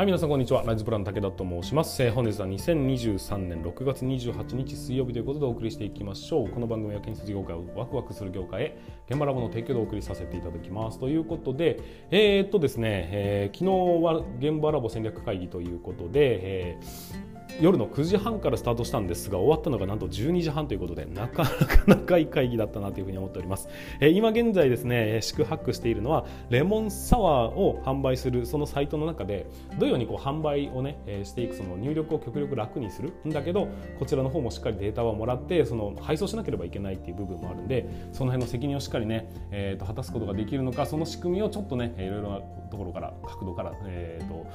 はい、皆さんこんにちは。ライズプラン武田と申します。えー、本日は2023年6月28日水曜日ということでお送りしていきましょう。この番組は建設業界をワクワクする業界へ現場ラボの提供でお送りさせていただきます。ということで、えー、っとですね、えー、昨日は現場ラボ戦略会議ということで、えー夜の9時半からスタートしたんですが終わったのがなんと12時半ということでなかなか長い会議だったなというふうに思っております、えー、今現在ですね宿泊しているのはレモンサワーを販売するそのサイトの中でどのようにこう販売をね、えー、していくその入力を極力楽にする。んだけどこちらの方もしっかりデータはもらってその配送しなければいけないっていう部分もあるんでその辺の責任をしっかりね、えー、と果たすことができるのかその仕組みをちょっとねいろいろところから角度から、えー、と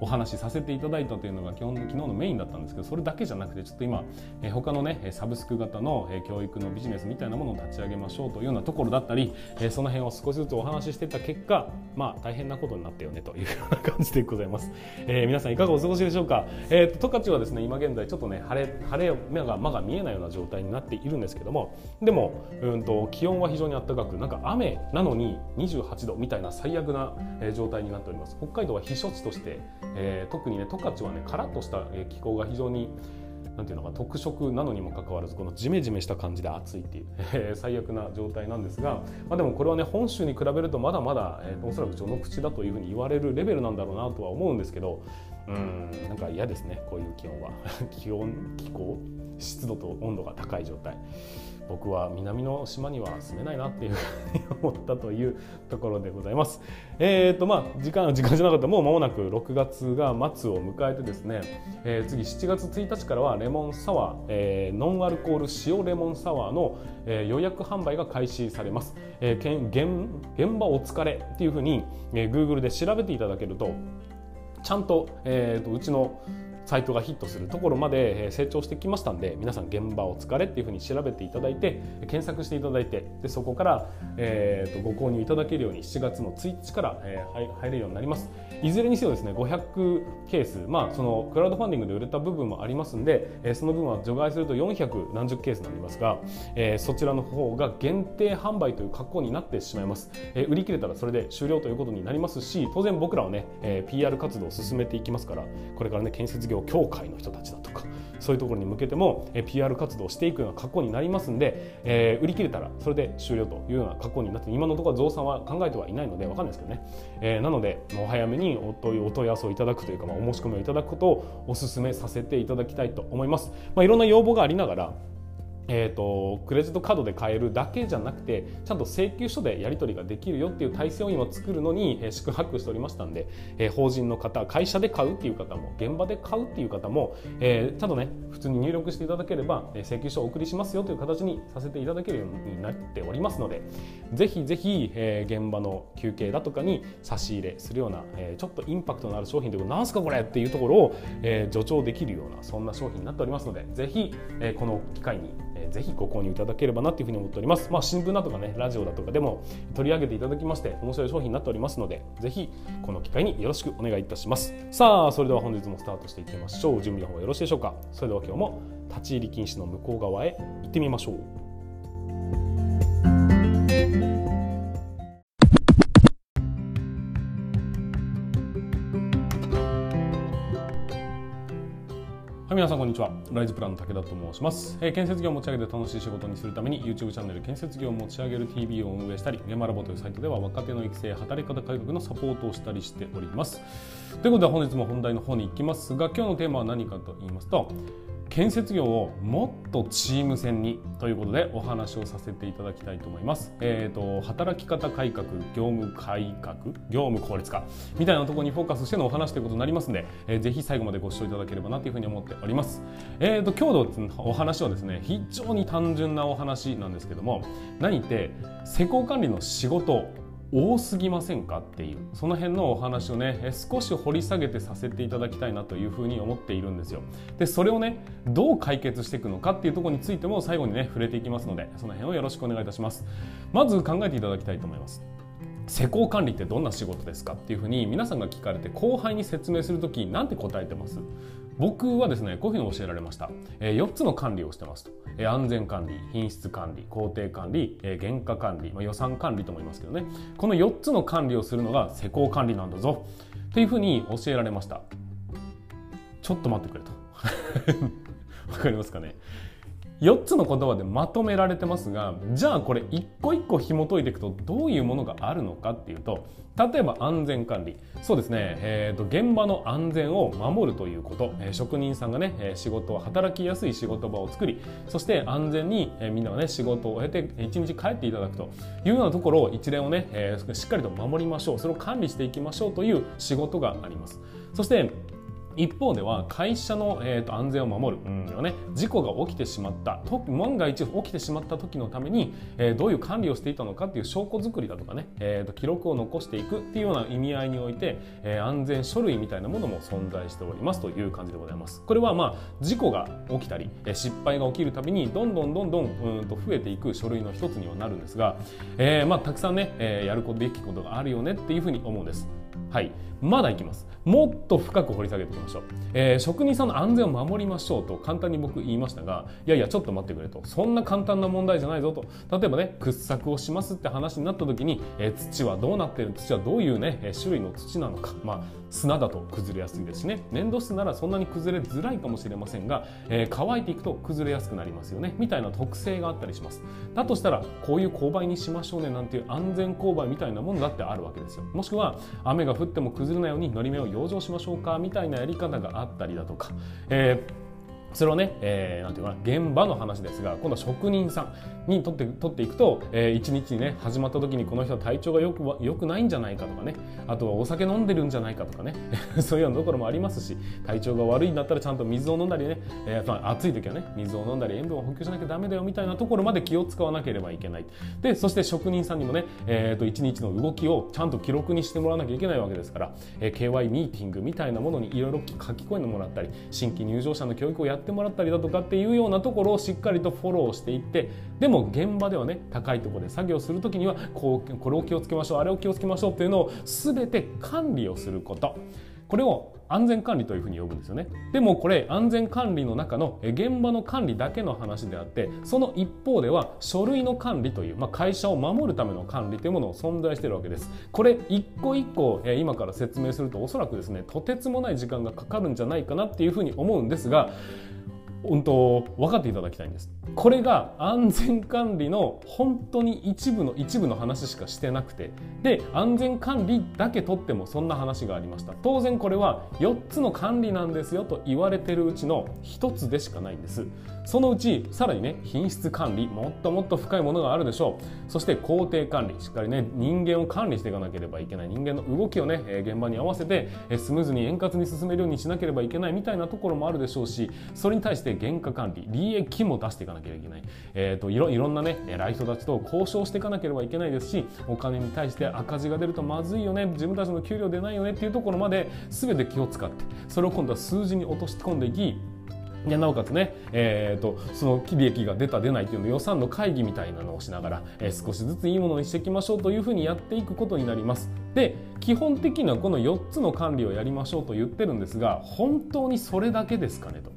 お話しさせていただいたというのが基本昨日のメインだったんですけどそれだけじゃなくてちょっと今、えー、他のねサブスク型の、えー、教育のビジネスみたいなものを立ち上げましょうというようなところだったり、えー、その辺を少しずつお話ししてた結果まあ大変なことになったよねというような感じでございます、えー、皆さんいかがお過ごしでしょうか？えー、と十勝はですね今現在ちょっとね晴れ晴れ目が間が見えないような状態になっているんですけどもでもうんと気温は非常に暖かくなんか雨なのに28度みたいな最悪な状態になっております。北海道は避暑地として、えー、特にね十勝はねカラッとした気候が非常になんていうのか特色なのにもかかわらずこのジメジメした感じで暑いっていう、えー、最悪な状態なんですが、まあ、でもこれはね本州に比べるとまだまだ、えー、おそらく序の口だというふうに言われるレベルなんだろうなとは思うんですけどうんなんか嫌ですねこういう気温は。気温気候湿度と温度が高い状態。僕は南の島には住めないなっていうふうに思ったというところでございます。えーとまあ、時間時間じゃなかったもう間もなく6月が末を迎えてですね、えー、次7月1日からはレモンサワー、えー、ノンアルコール塩レモンサワーの、えー、予約販売が開始されます。えー、現現場お疲れっていうふうに、えー、Google で調べていただけるとちゃんと,、えーとうちのサイトがヒットするところまで成長してきましたんで皆さん現場お疲れっていうふうに調べていただいて検索していただいてでそこから、えー、とご購入いただけるように7月の1日から、えー、入れるようになります。いずれにせよですね500ケースまあそのクラウドファンディングで売れた部分もありますんで、えー、その分は除外すると400何十ケースになりますが、えー、そちらの方が限定販売という格好になってしまいます、えー、売り切れたらそれで終了ということになりますし当然僕らはね、えー、PR 活動を進めていきますからこれからね建設業協会の人たちだとかそういうところに向けても、PR 活動をしていくような格好になりますんで、えー、売り切れたらそれで終了というような格好になって今のところ増産は考えてはいないので分かんないですけどね、えー、なのでお早めにお問いお問い合わせをいただくというか、まあ、お申し込みをいただくことをお勧めさせていただきたいと思います。まあ、いろんな要望がありながらえーと、クレジットカードで買えるだけじゃなくてちゃんと請求書でやり取りができるよっていう体制を今作るのに、えー、宿泊しておりましたんで、えー、法人の方会社で買うっていう方も現場で買うっていう方も、えー、ちゃんとね普通に入力していただければ、えー、請求書をお送りしますよという形にさせていただけるようになっておりますのでぜひぜひ、えー、現場の休憩だとかに差し入れするような、えー、ちょっとインパクトのある商品というかなんすかこれっていうところを、えー、助長できるようなそんな商品になっておりますのでぜひ、えー、この機会にぜひご購入いただければなというふうに思っております。まあ、新聞だとかね、ラジオだとかでも取り上げていただきまして、面白い商品になっておりますので、ぜひこの機会によろしくお願いいたします。さあ、それでは本日もスタートしていきましょう。準備の方はよろしいでしょうか。それでは今日も立ち入り禁止の向こう側へ行ってみましょう。皆さんこんにちは。ライズプランの武田と申します、えー、建設業を持ち上げて楽しい仕事にするために YouTube チャンネル建設業を持ち上げる TV を運営したり、現場ラボというサイトでは若手の育成、働き方改革のサポートをしたりしております。ということで本日も本題の方に行きますが、今日のテーマは何かと言いますと、建設業をもっとチーム戦にということでお話をさせていただきたいと思います。えーと、働き方改革、業務改革、業務効率化みたいなところにフォーカスしてのお話ということになりますので、えー、ぜひ最後までご視聴いただければなというふうに思っております。えーと、今日のお話はですね非常に単純なお話なんですけども何って施工管理の仕事多すぎませんかっていうその辺のお話をね少し掘り下げてさせていただきたいなというふうに思っているんですよ。でそれをねどう解決していくのかっていうとこについても最後にね触れていきますのでその辺をよろしくお願いいたします。まず考えていただきたいと思います。施工管理ってどんな仕事ですかっていうふうに皆さんが聞かれて後輩に説明する時なんて答えてます？僕はですねこういうふうに教えられました、え、4つの管理をしてますと、え、安全管理品質管理工程管理、え、原価管理、まあ、予算管理と思いますけどね。この4つの管理をするのが施工管理なんだぞ。というふうに教えられました。ちょっと待ってくれと。わかりますかね？4つの言葉でまとめられてますがじゃあこれ一個一個紐解いていくとどういうものがあるのかっていうと例えば安全管理。そうですね、えーと、現場の安全を守るということ、え、職人さんがね、仕事を働きやすい仕事場を作りそして安全に、え、みんながね仕事を終えて一日帰っていただくと。いうようなところを一連をね、え、しっかりと守りましょう。それを管理していきましょうという仕事があります。そして一方では会社の、えーと、安全を守る、うん。ね、事故が起きてしまった。万が一起きてしまった時のために、えー、どういう管理をしていたのかっていう証拠作りだとかね、えーと、記録を残していくっていうような意味合いにおいて、えー、安全書類みたいなものも存在しておりますという感じでございます。これはまあ事故が起きたり失敗が起きるたびにどんどんどんどんうんと増えていく書類の一つにはなるんですが、えー、まあたくさんね、えー、やるべきことがあるよねっていうふうに思うんです。はい。まだいきますもっと深く掘り下げていきましょう、えー、職人さんの安全を守りましょうと簡単に僕言いましたがいやいやちょっと待ってくれと。そんな簡単な問題じゃないぞと。例えばね掘削をしますって話になった時に、えー、土はどうなってる？土はどういうね種類の土なのか。まあ砂だと崩れやすいですしね。粘土質ならそんなに崩れづらいかもしれませんが、えー、乾いていくと崩れやすくなりますよね。みたいな特性があったりします。だとしたらこういう勾配にしましょうねなんていう安全勾配みたいなものだってあるわけですよ。もしくは雨が降っても崩れないようにのり面を同情しましょうかみたいなやり方があったりだとか、えーそれをね、えー、なんていうかな現場の話ですが今度は職人さんにとって取っていくと、えー、一日にね始まった時にこの人は体調がよくよくないんじゃないかとかねあとはお酒飲んでるんじゃないかとかね そういうようなところもありますし体調が悪いんだったらちゃんと水を飲んだりね、えー、まあ、暑い時はね水を飲んだり塩分を補給しなきゃダメだよみたいなところまで気を使わなければいけない。でそして職人さんにもね、えーと、一日の動きをちゃんと記録にしてもらわなきゃいけないわけですから、えー、KY ミーティングみたいなものにいろいろ書き込んでもらったり新規入場者の教育をやってってもらったりだとかっていうようなところをしっかりとフォローしていってでも現場ではね高いところで作業する時にはこうこれを気をつけましょうあれを気をつけましょうっていうのを全て管理をすること。これを安全管理というふうに呼ぶんですよね。でもこれ安全管理の中の現場の管理だけの話であってその一方では書類の管理という、まあ、会社を守るための管理というものを存在しているわけです。これ一個一個今から説明するとおそらくですねとてつもない時間がかかるんじゃないかなっていうふうに思うんですが本当分かっていただきたいんです。これが安全管理の本当に一部の一部の話しかしてなくて。で安全管理だけとってもそんな話がありました。当然これは4つの管理なんですよと言われてるうちの1つでしかないんです。そのうちさらにね品質管理もっともっと深いものがあるでしょう。そして工程管理しっかりね人間を管理していかなければいけない。人間の動きをね現場に合わせてスムーズに円滑に進めるようにしなければいけないみたいなところもあるでしょうしそれに対して原価管理利益も出していかなければいけない、えーと、いろいろんなね偉い人たちと交渉していかなければいけないですしお金に対して赤字が出るとまずいよね自分たちの給料出ないよねっていうところまで全て気を使ってそれを今度は数字に落とし込んでいきでなおかつね、えーと、その利益が出た出ないというの予算の会議みたいなのをしながら、えー、少しずついいものにしていきましょうというふうにやっていくことになります。で基本的にはこの4つの管理をやりましょうと言ってるんですが本当にそれだけですかねと。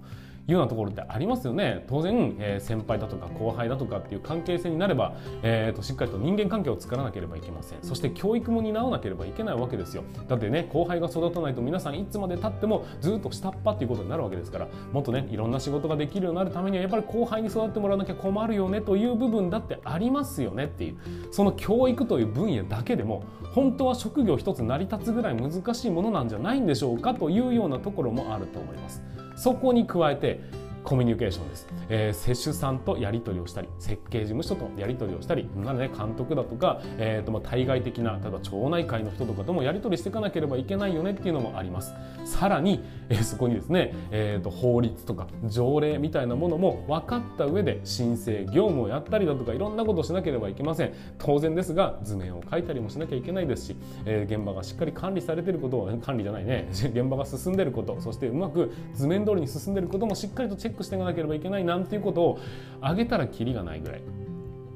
いうようなところってありますよね。当然、えー、先輩だとか後輩だとかっていう関係性になれば、えーと、しっかりと人間関係を作らなければいけません。そして教育も担わなければいけないわけですよ。だってね後輩が育たないと皆さんいつまでたってもずっと下っ端っていうことになるわけですからもっとねいろんな仕事ができるようになるためにはやっぱり後輩に育ってもらわなきゃ困るよねという部分だってありますよねっていう。その教育という分野だけでも本当は職業一つ成り立つぐらい難しいものなんじゃないんでしょうかというようなところもあると思います。そこに加えてでコミュニケーションです、えー、接種さんとやり取りをしたり設計事務所とやり取りをしたりなので、監督だとか、えーとまあ、対外的な例えば町内会の人とかともやり取りしていかなければいけないよねっていうのもあります。さらに、えー、そこにですね、えーと、法律とか条例みたいなものも分かった上で申請業務をやったりだとかいろんなことをしなければいけません。当然ですが図面を書いたりもしなきゃいけないですし、えー、現場がしっかり管理されてることを管理じゃないね現場が進んでることそしてうまく図面通りに進んでることもしっかりとチェックックしていかなければいけないなんていうことを挙げたらきりがないぐらい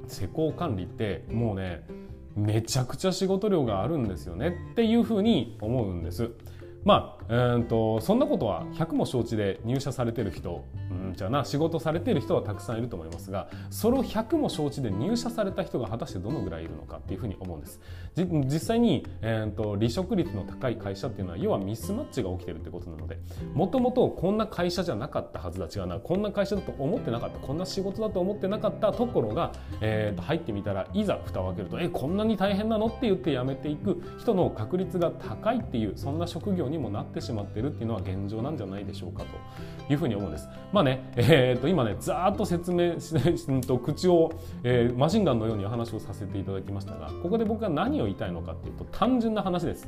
施工管理ってもうねめちゃくちゃ仕事量があるんですよねっていうふうに思うんです。まあ、えーと、そんなことは100も承知で入社されてる人、うん、じゃな仕事されてる人はたくさんいると思いますがそれを100も承知で入社された人が果たしてどのぐらいいるのかっていうふうに思うんです。実際に、えーと、離職率の高い会社っていうのは要はミスマッチが起きてるってことなのでもともとこんな会社じゃなかったはずだ違うなこんな会社だと思ってなかったこんな仕事だと思ってなかったところが、えーと、入ってみたらいざ蓋を開けるとえこんなに大変なのって言って辞めていく人の確率が高いっていうそんな職業にもなってしまってるっていうのは現状なんじゃないでしょうかというふうに思うんです。まあね、えー、と今ねざーっと説明しと口を、えー、マシンガンのようにお話をさせていただきましたがここで僕が何を言いたいのかっていうと単純な話です。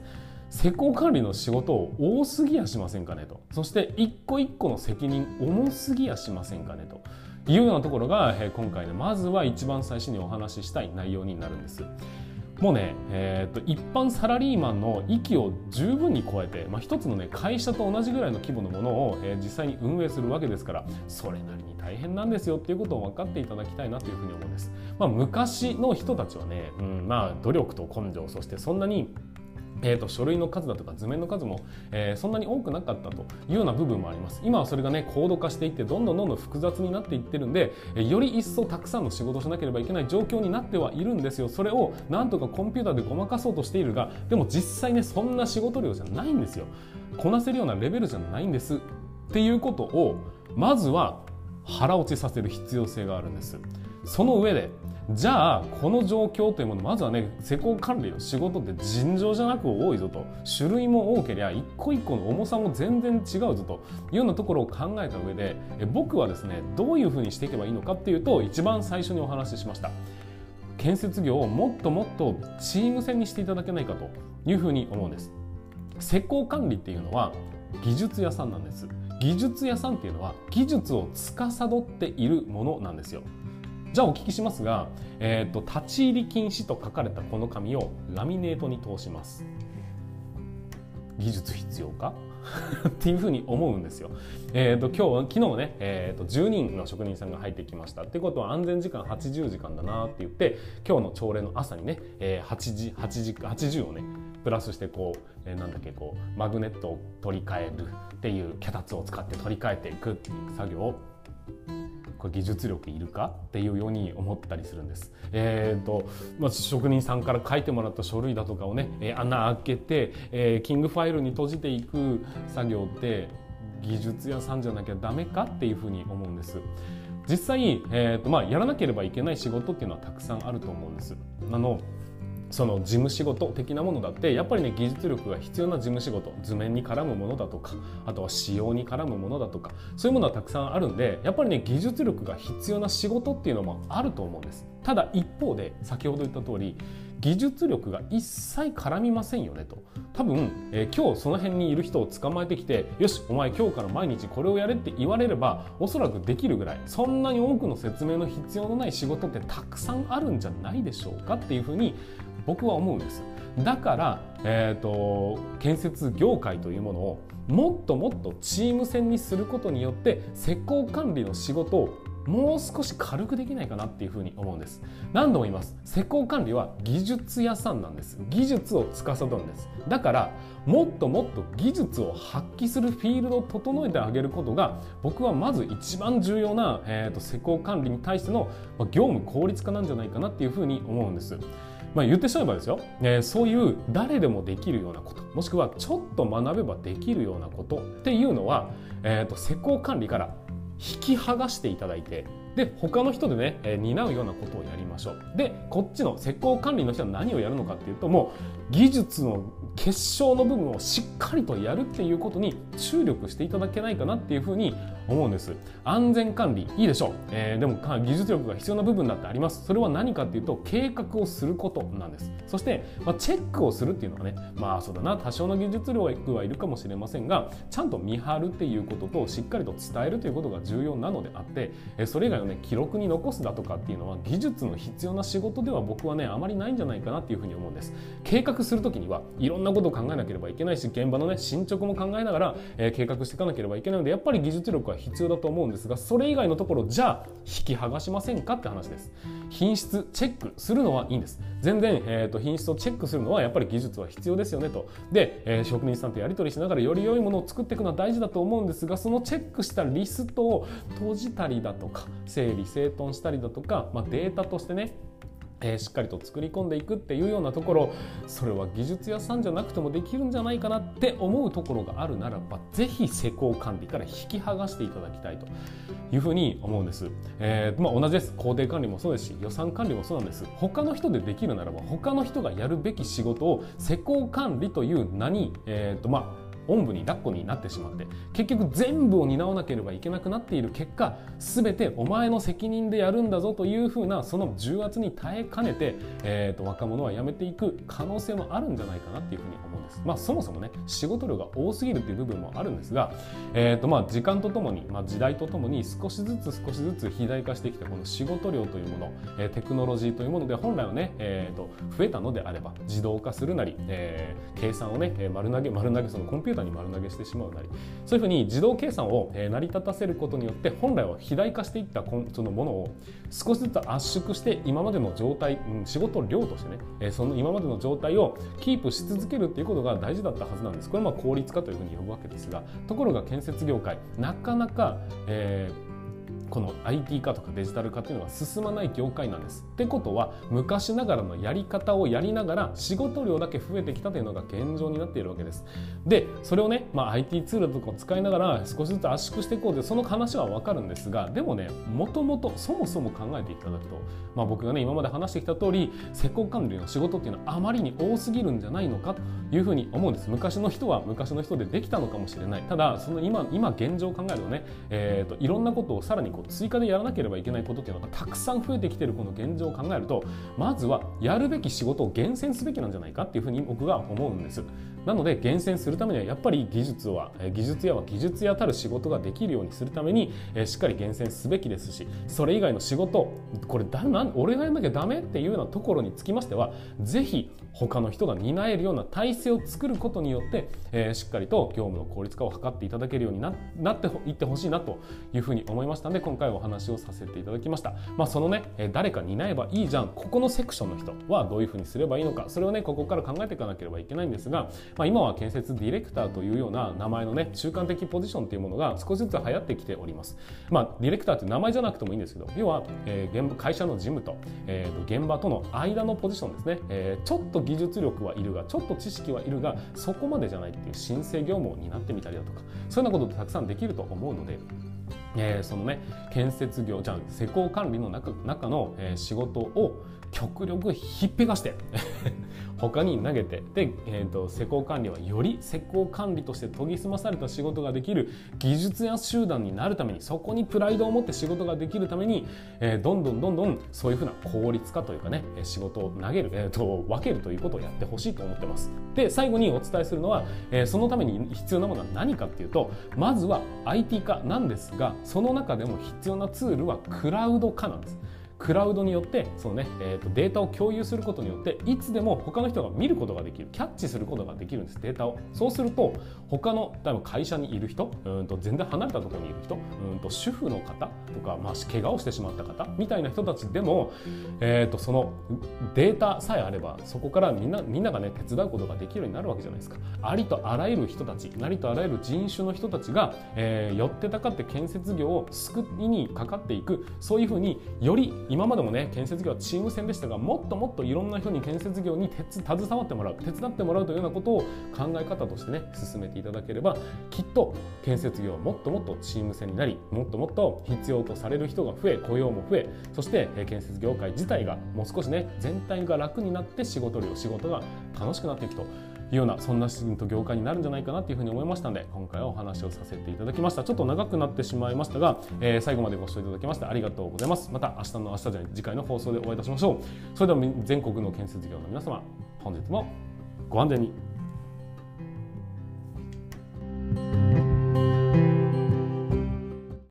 施工管理の仕事を多すぎやしませんかねとそして一個一個の責任重すぎやしませんかねというようなところが、え、今回ねまずは一番最初にお話ししたい内容になるんです。もうね、えーと、一般サラリーマンの域を十分に超えて、まあ、一つの、ね、会社と同じぐらいの規模のものを、えー、実際に運営するわけですからそれなりに大変なんですよっていうことを分かっていただきたいなというふうに思うんです。まあ、昔の人たちはね、うんまあ、努力と根性そしてそんなにえーと、書類の数だとか図面の数も、えー、そんなに多くなかったというような部分もあります。今はそれがね高度化していってどんどんどんどん複雑になっていってるんで、え、より一層たくさんの仕事をしなければいけない状況になってはいるんですよ。それをなんとかコンピューターでごまかそうとしているがでも実際ねそんな仕事量じゃないんですよ。こなせるようなレベルじゃないんです。っていうことをまずは腹落ちさせる必要性があるんです。その上でじゃあこの状況というものまずはね施工管理の仕事って尋常じゃなく多いぞと。種類も多ければ一個一個の重さも全然違うぞと。いうようなところを考えた上でえ僕はですねどういうふうにしていけばいいのかっていうと一番最初にお話ししました。建設業をもっともっとチーム戦にしていただけないかというふうに思うんです。施工管理っていうのは技術屋さんなんです。技術屋さんっていうのは技術を司っているものなんですよ。じゃあお聞きしますが、えーと、立ち入り禁止と書かれたこの紙をラミネートに通します。技術必要か？っていうふうに思うんですよ。えーと、今日昨日ね、えーと、10人の職人さんが入ってきました。ってことは安全時間80時間だなって言って今日の朝礼の朝にね、えー、8時8時80をねプラスしてこう、えー、なんだっけこうマグネットを取り替えるっていう脚立を使って取り替えていくっていう作業をこれ技術力いるかっていうように思ったりするんです。えーとまあ、職人さんから書いてもらった書類だとかをね、えー、穴開けて、えー、キングファイルに閉じていく作業って技術屋さんじゃなきゃダメかっていうふうに思うんです。実際、えーとまあ、やらなければいけない仕事っていうのはたくさんあると思うんです。あのその事務仕事的なものだってやっぱりね技術力が必要な事務仕事。図面に絡むものだとかあとは仕様に絡むものだとかそういうものはたくさんあるんでやっぱりね技術力が必要な仕事っていうのもあると思うんです。ただ一方で先ほど言った通り技術力が一切絡みませんよねと。多分、えー、今日その辺にいる人を捕まえてきてよしお前今日から毎日これをやれって言われればおそらくできるぐらい。そんなに多くの説明の必要のない仕事ってたくさんあるんじゃないでしょうかっていうふうに僕は思うんです。だから、えーと、建設業界というものをもっともっとチーム戦にすることによって施工管理の仕事をもう少し軽くできないかなっていうふうに思うんです。何度も言います。施工管理は技術屋さんなんです。技術を司るんです。だからもっともっと技術を発揮するフィールドを整えてあげることが僕はまず一番重要な、えーと施工管理に対しての業務効率化なんじゃないかなっていうふうに思うんです。まあ、言ってしまえばですよ、えー、そういう誰でもできるようなこと。もしくはちょっと学べばできるようなことっていうのは、えーと、施工管理から引き剥がしていただいてで他の人でね、えー、担うようなことをやりましょう。でこっちの施工管理の人は何をやるのかっていうともう技術の結晶の部分をしっかりとやるっていうことに注力していただけないかなっていうふうに思うんです。安全管理いいでしょう、えー、でも技術力が必要な部分だってあります。それは何かっていうと計画をすることなんです。そして、まあ、チェックをするっていうのはねまあそうだな。多少の技術力はいるかもしれませんがちゃんと見張るっていうこととしっかりと伝えるということが重要なのであってそれ以外のね記録に残すだとかっていうのは技術の必要な仕事では僕はねあまりないんじゃないかなっていうふうに思うんです。計画する時にはいろんなことを考えなければいけないし現場のね進捗も考えながら、えー、計画していかなければいけないのでやっぱり技術力は必要だと思うんですがそれ以外のところじゃあ引き剥がしませんかって話です。品質チェックするのはいいんです。全然、えーと、品質をチェックするのはやっぱり技術は必要ですよねと。で、えー、職人さんとやり取りしながらより良いものを作っていくのは大事だと思うんですがそのチェックしたリストを閉じたりだとか整理整頓したりだとか、まあ、データとしてねえー、しっかりと作り込んでいくっていうようなところそれは技術屋さんじゃなくてもできるんじゃないかなって思うところがあるならば是非施工管理から引き剥がしていただきたいというふうに思うんです、えー、まあ、同じです。工程管理もそうですし予算管理もそうなんです。他の人でできるならば他の人がやるべき仕事を施工管理という名に、えーとまあおんぶに抱っこになってしまって結局全部を担わなければいけなくなっている結果全てお前の責任でやるんだぞというふうなその重圧に耐えかねて、えーと、若者は辞めていく可能性もあるんじゃないかなっていうふうに思うんです。まあ、そもそもね仕事量が多すぎるっていう部分もあるんですが、えーとまあ、時間とともに、まあ、時代とともに少しずつ少しずつ肥大化してきたこの仕事量というもの、え、テクノロジーというもので本来はね、えーと、増えたのであれば自動化するなり、えー、計算をね丸投げ丸投げそのコンピューターに丸投げしてしまうなりそういうふうに自動計算を成り立たせることによって本来は肥大化していったそのものを少しずつ圧縮して今までの状態、仕事量としてねその今までの状態をキープし続けるっていうことが大事だったはずなんですこれはま効率化というふうに呼ぶわけですがところが建設業界なかなか、えーこの IT 化とかデジタル化っていうのは進まない業界なんです。ってことは昔ながらのやり方をやりながら仕事量だけ増えてきたというのが現状になっているわけです。でそれをね、まあ、IT ツールとかを使いながら少しずつ圧縮していこうというその話は分かるんですがでもねもともとそもそも考えていただくと、まあ、僕がね今まで話してきた通り施工管理の仕事っていうのはあまりに多すぎるんじゃないのかというふうに思うんです。昔の人は昔の人でできたのかもしれない。ただその今今現状を考えるとね、えーと、といろんなことをさらにこう追加でやらなければいけないことっていうのがたくさん増えてきてるこの現状を考えるとまずはやるべき仕事を厳選すべきなんじゃないかっていうふうに僕は思うんです。なので厳選するためにはやっぱり技術は技術屋は技術屋たる仕事ができるようにするためにしっかり厳選すべきですしそれ以外の仕事これだな俺がやんなきゃダメっていうようなところにつきましてはぜひ他の人が担えるような体制を作ることによって、え、しっかりと業務の効率化を図っていただけるようにななっていってほしいなというふうに思いましたので今回お話をさせていただきました。まあ、そのね、え誰か担えばいいじゃんここのセクションの人はどういうふうにすればいいのかそれをねここから考えていかなければいけないんですが、まあ、今は建設ディレクターというような名前のね中間的ポジションというものが少しずつ流行ってきております。まあ、ディレクターという名前じゃなくてもいいんですけど要は、えー、現会社の事務と,、えー、と現場との間のポジションですね、えー、ちょっと技術力はいるがちょっと知識はいるがそこまでじゃないっていう申請業務を担ってみたりだとかそういうようなことってたくさんできると思うのでえー、そのね建設業じゃあ施工管理の中中の、えー、仕事を極力ひっぺがして 他に投げてで、えーと、施工管理はより施工管理として研ぎ澄まされた仕事ができる技術や集団になるためにそこにプライドを持って仕事ができるために、えー、どんどんどんどんそういうふうな効率化というかね仕事を投げる、えーと、分けるということをやってほしいと思ってます。で最後にお伝えするのは、えー、そのために必要なものは何かっていうとまずは IT 化なんですがその中でも必要なツールはクラウド化なんです。クラウドによってそのね、えーと、データを共有することによっていつでも他の人が見ることができるキャッチすることができるんですデータを。そうすると他の例えば会社にいる人うんと全然離れたところにいる人うんと主婦の方とか、まあ、怪我をしてしまった方みたいな人たちでも、えーと、そのデータさえあればそこからみんなみんながね手伝うことができるようになるわけじゃないですか。ありとあらゆる人たちありとあらゆる人種の人たちが、えー、寄ってたかって建設業を救いにかかっていくそういうふうにより今までもね建設業はチーム戦でしたがもっともっといろんな人に建設業に携わってもらう手伝ってもらうというようなことを考え方としてね進めていただければきっと建設業はもっともっとチーム戦になりもっともっと必要とされる人が増え雇用も増えそして建設業界自体がもう少しね全体が楽になって仕事量仕事が楽しくなっていくというようなそんなシーンと業界になるんじゃないかなというふうに思いましたので今回はお話をさせていただきました。ちょっと長くなってしまいましたが、えー、最後までご視聴いただきましてありがとうございます。また明日の明日じゃない次回の放送でお会いいたしましょう。それでは全国の建設業の皆様本日もご安全に。